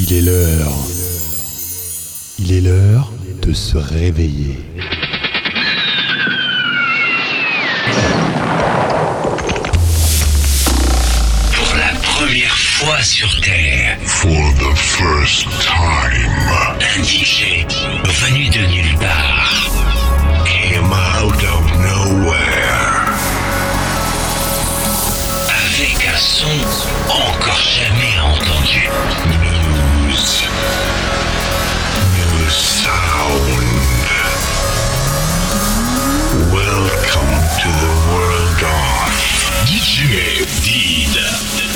Il est l'heure. Il est l'heure de se réveiller. Pour la première fois sur Terre, For the first time, un DJ venu de nulle part came out of nowhere avec un son encore jamais entendu. DJ Dida.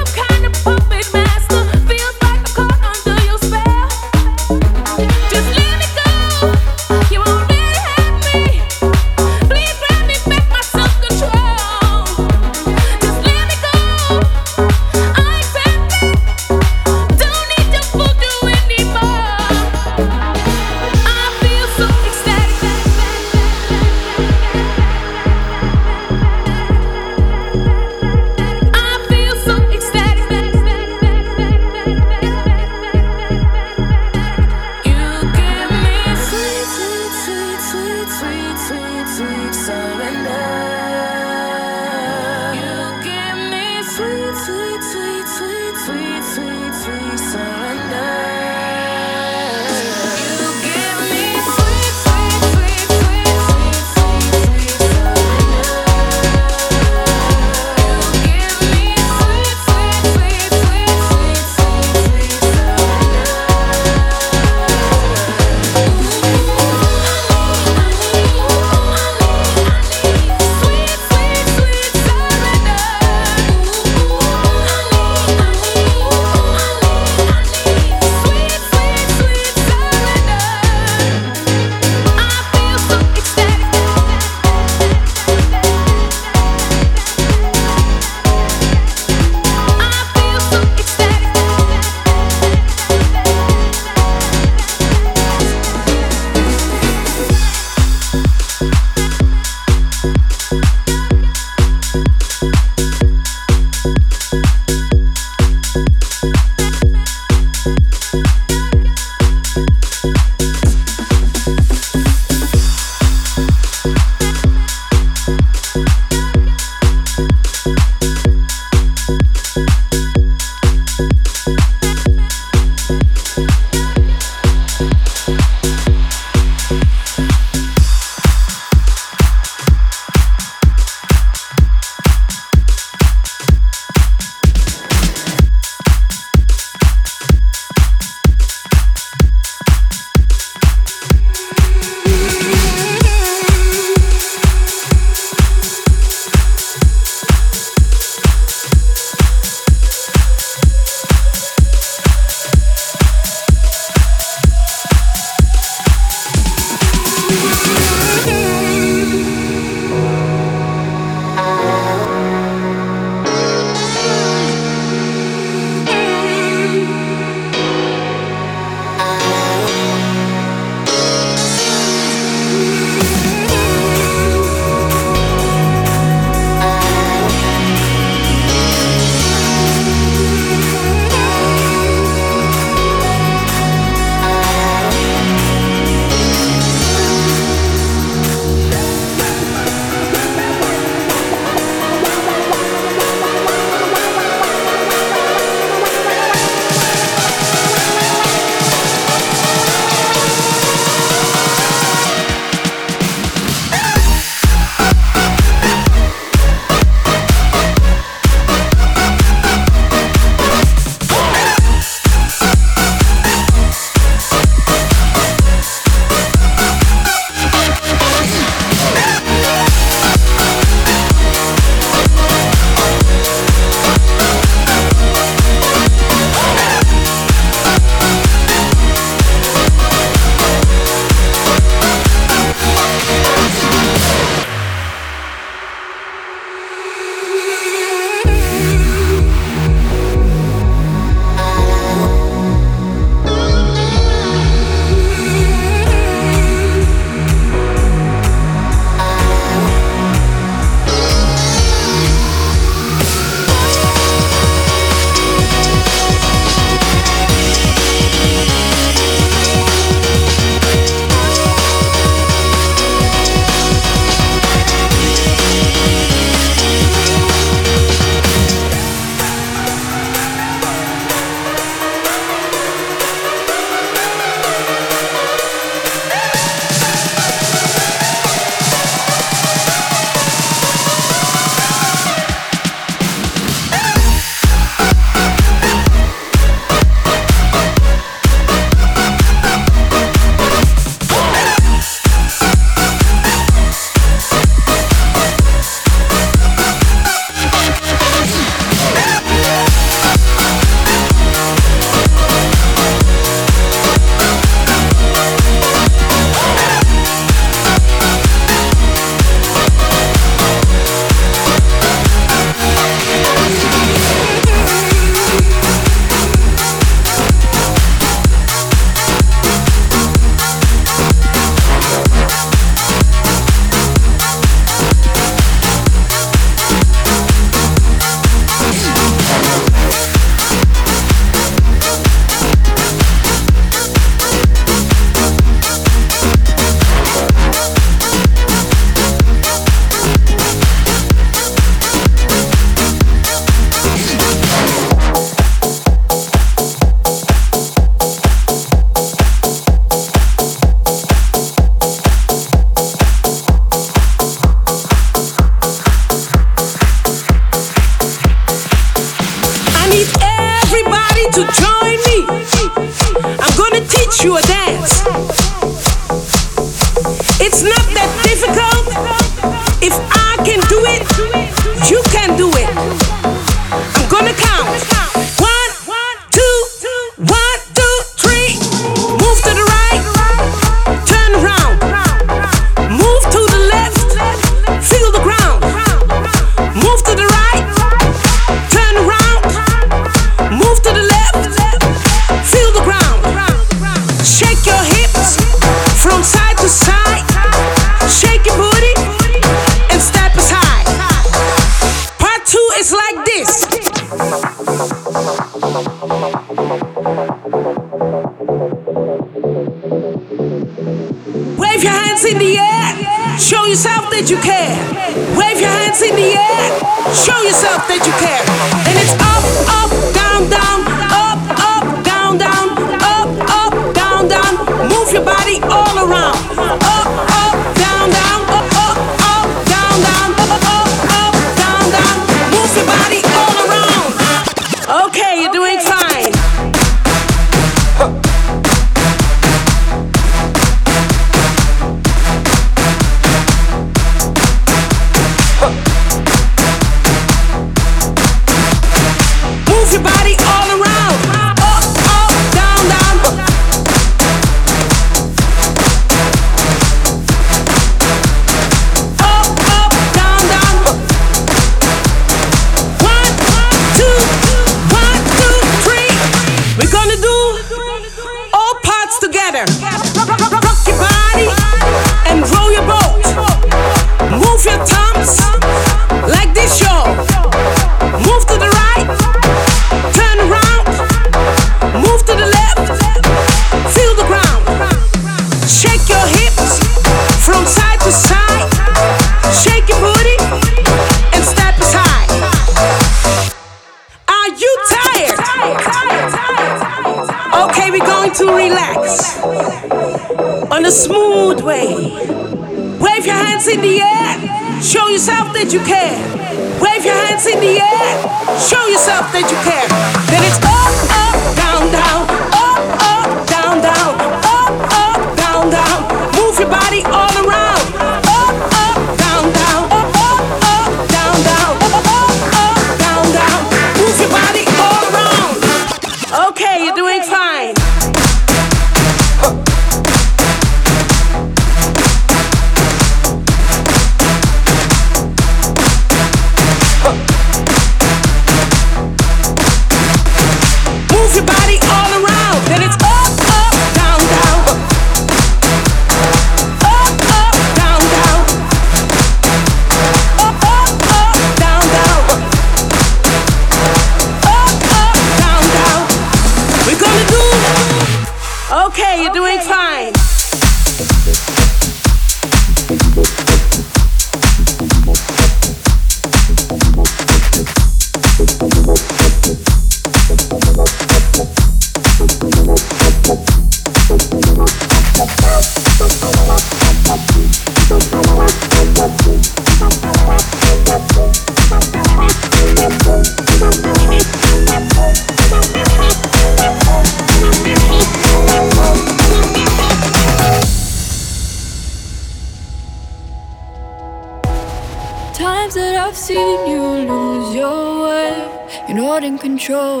not in control,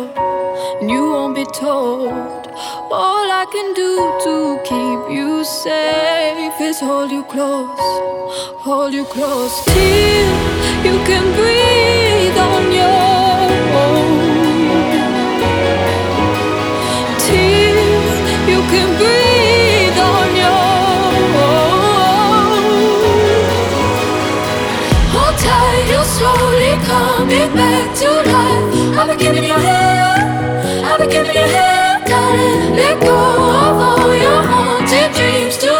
and you won't be told. All I can do to keep you safe is hold you close, hold you close till you can breathe on your own. Till you can breathe on your own. Hold tight, you're slowly coming back to life. Got it, let go of all your haunted dreams too.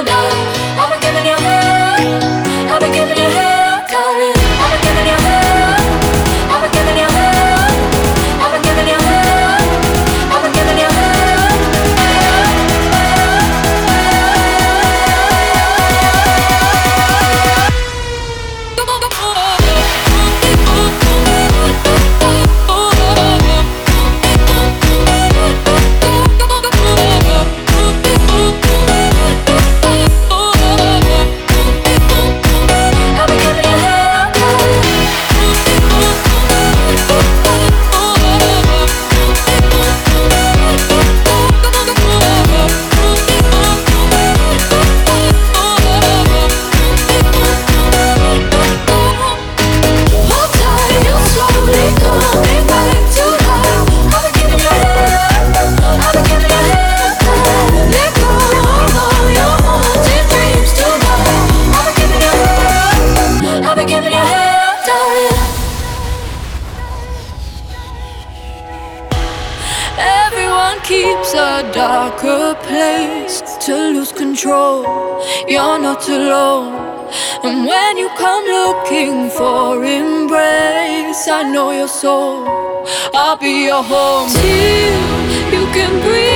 Soul. I'll be your home till you can breathe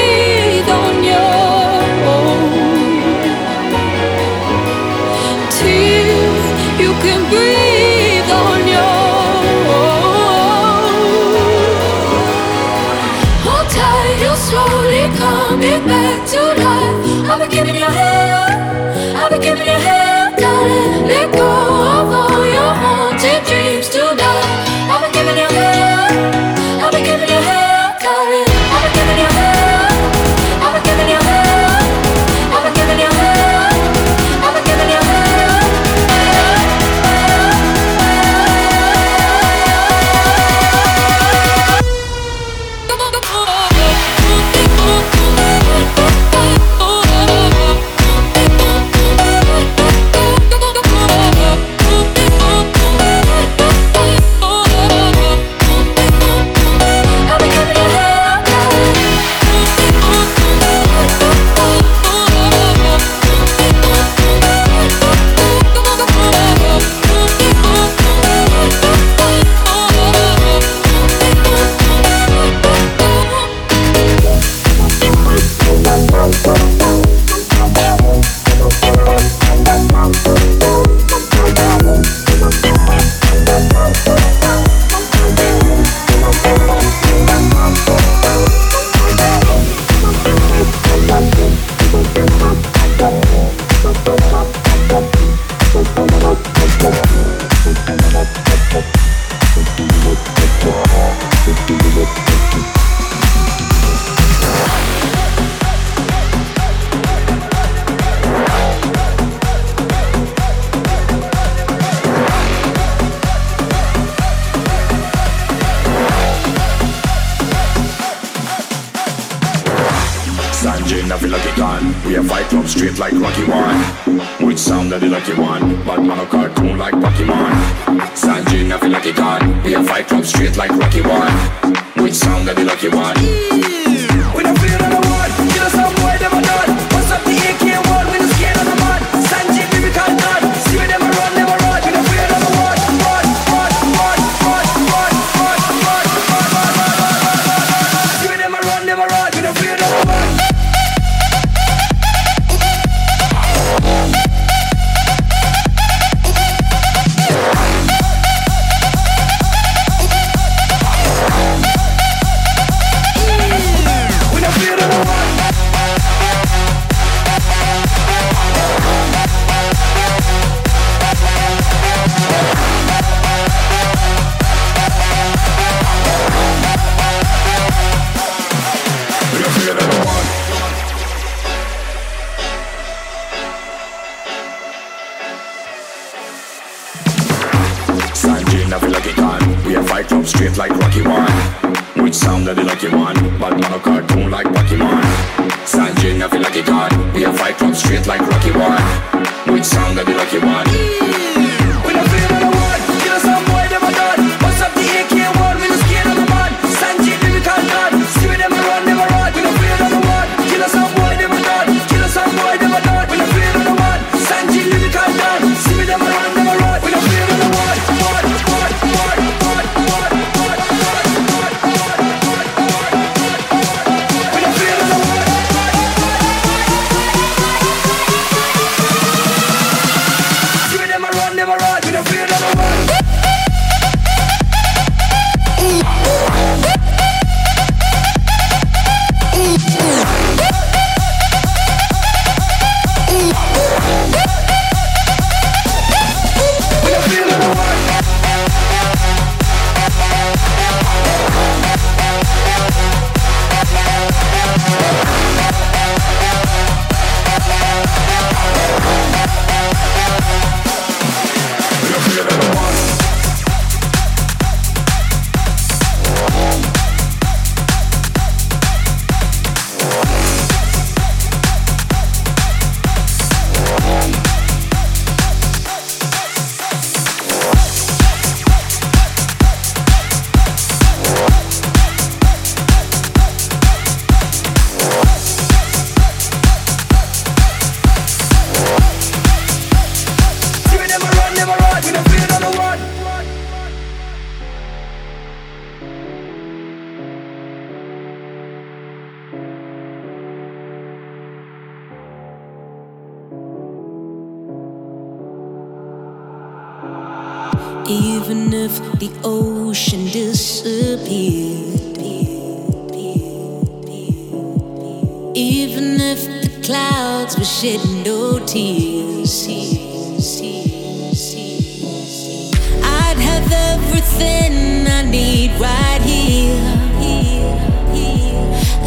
need right here.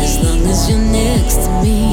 As long as you're next to me.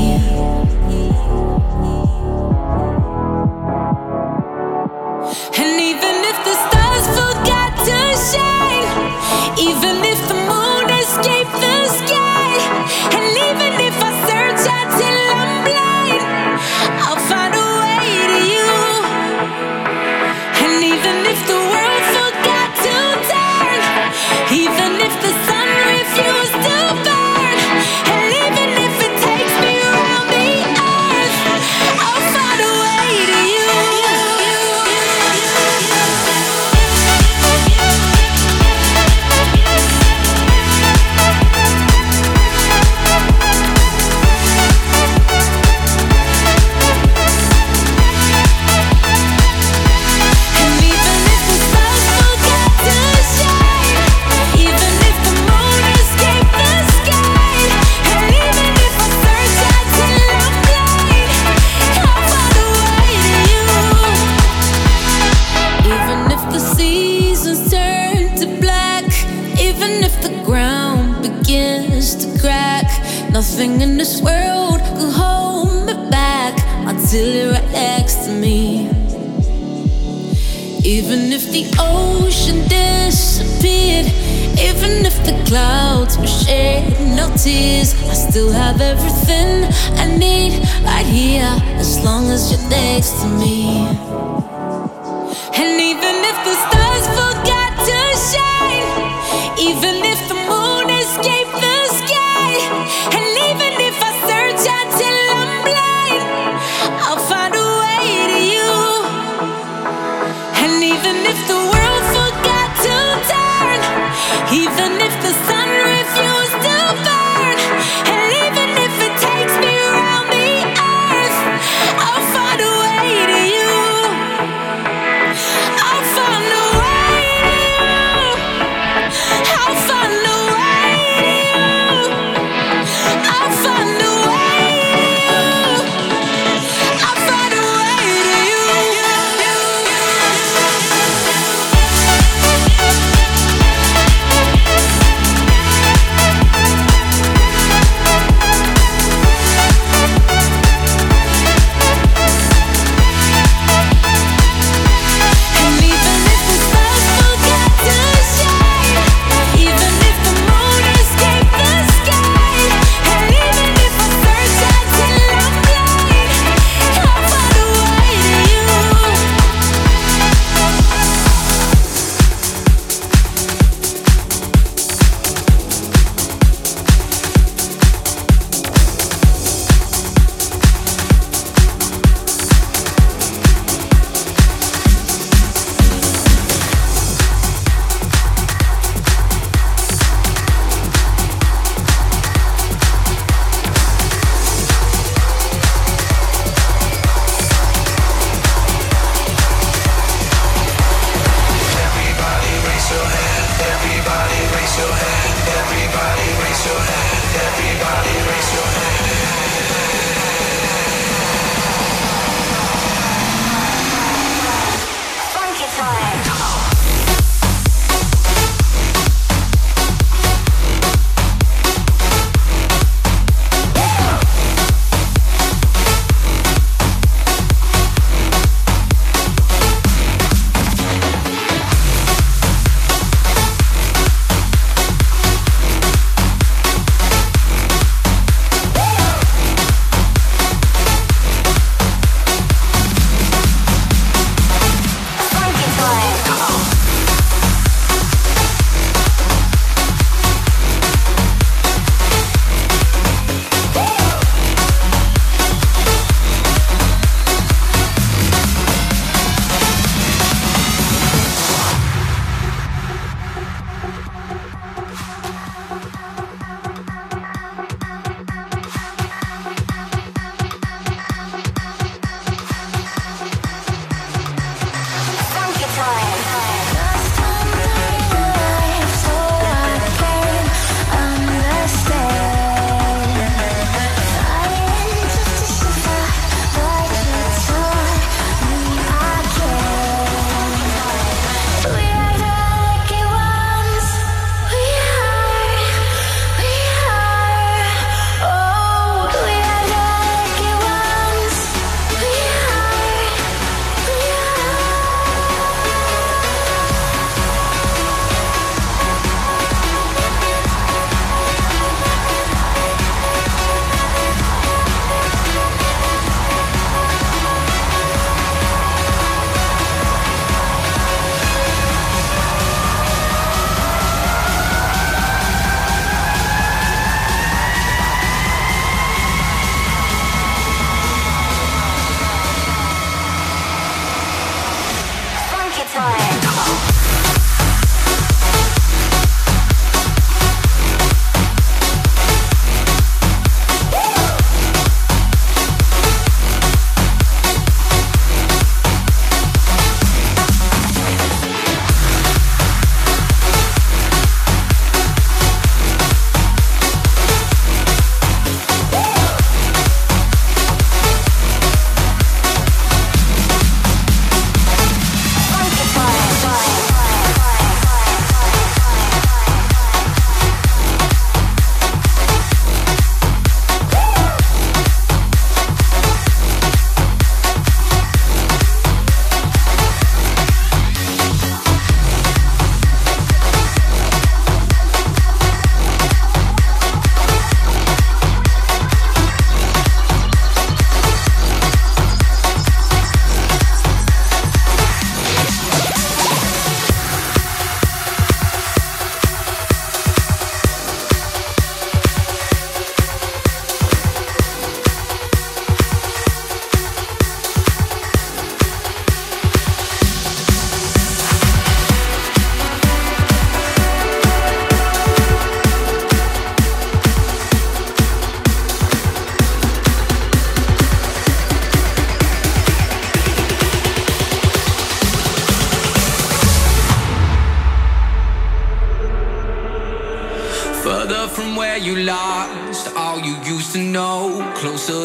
clouds were shed, no tears. I still have everything I need right here, as long as you're next to me.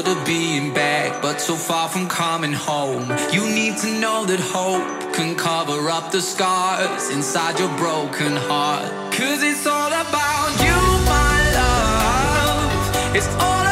To being back, but so far from coming home. You need to know that hope can cover up the scars inside your broken heart. Cause it's all about you, my love. It's all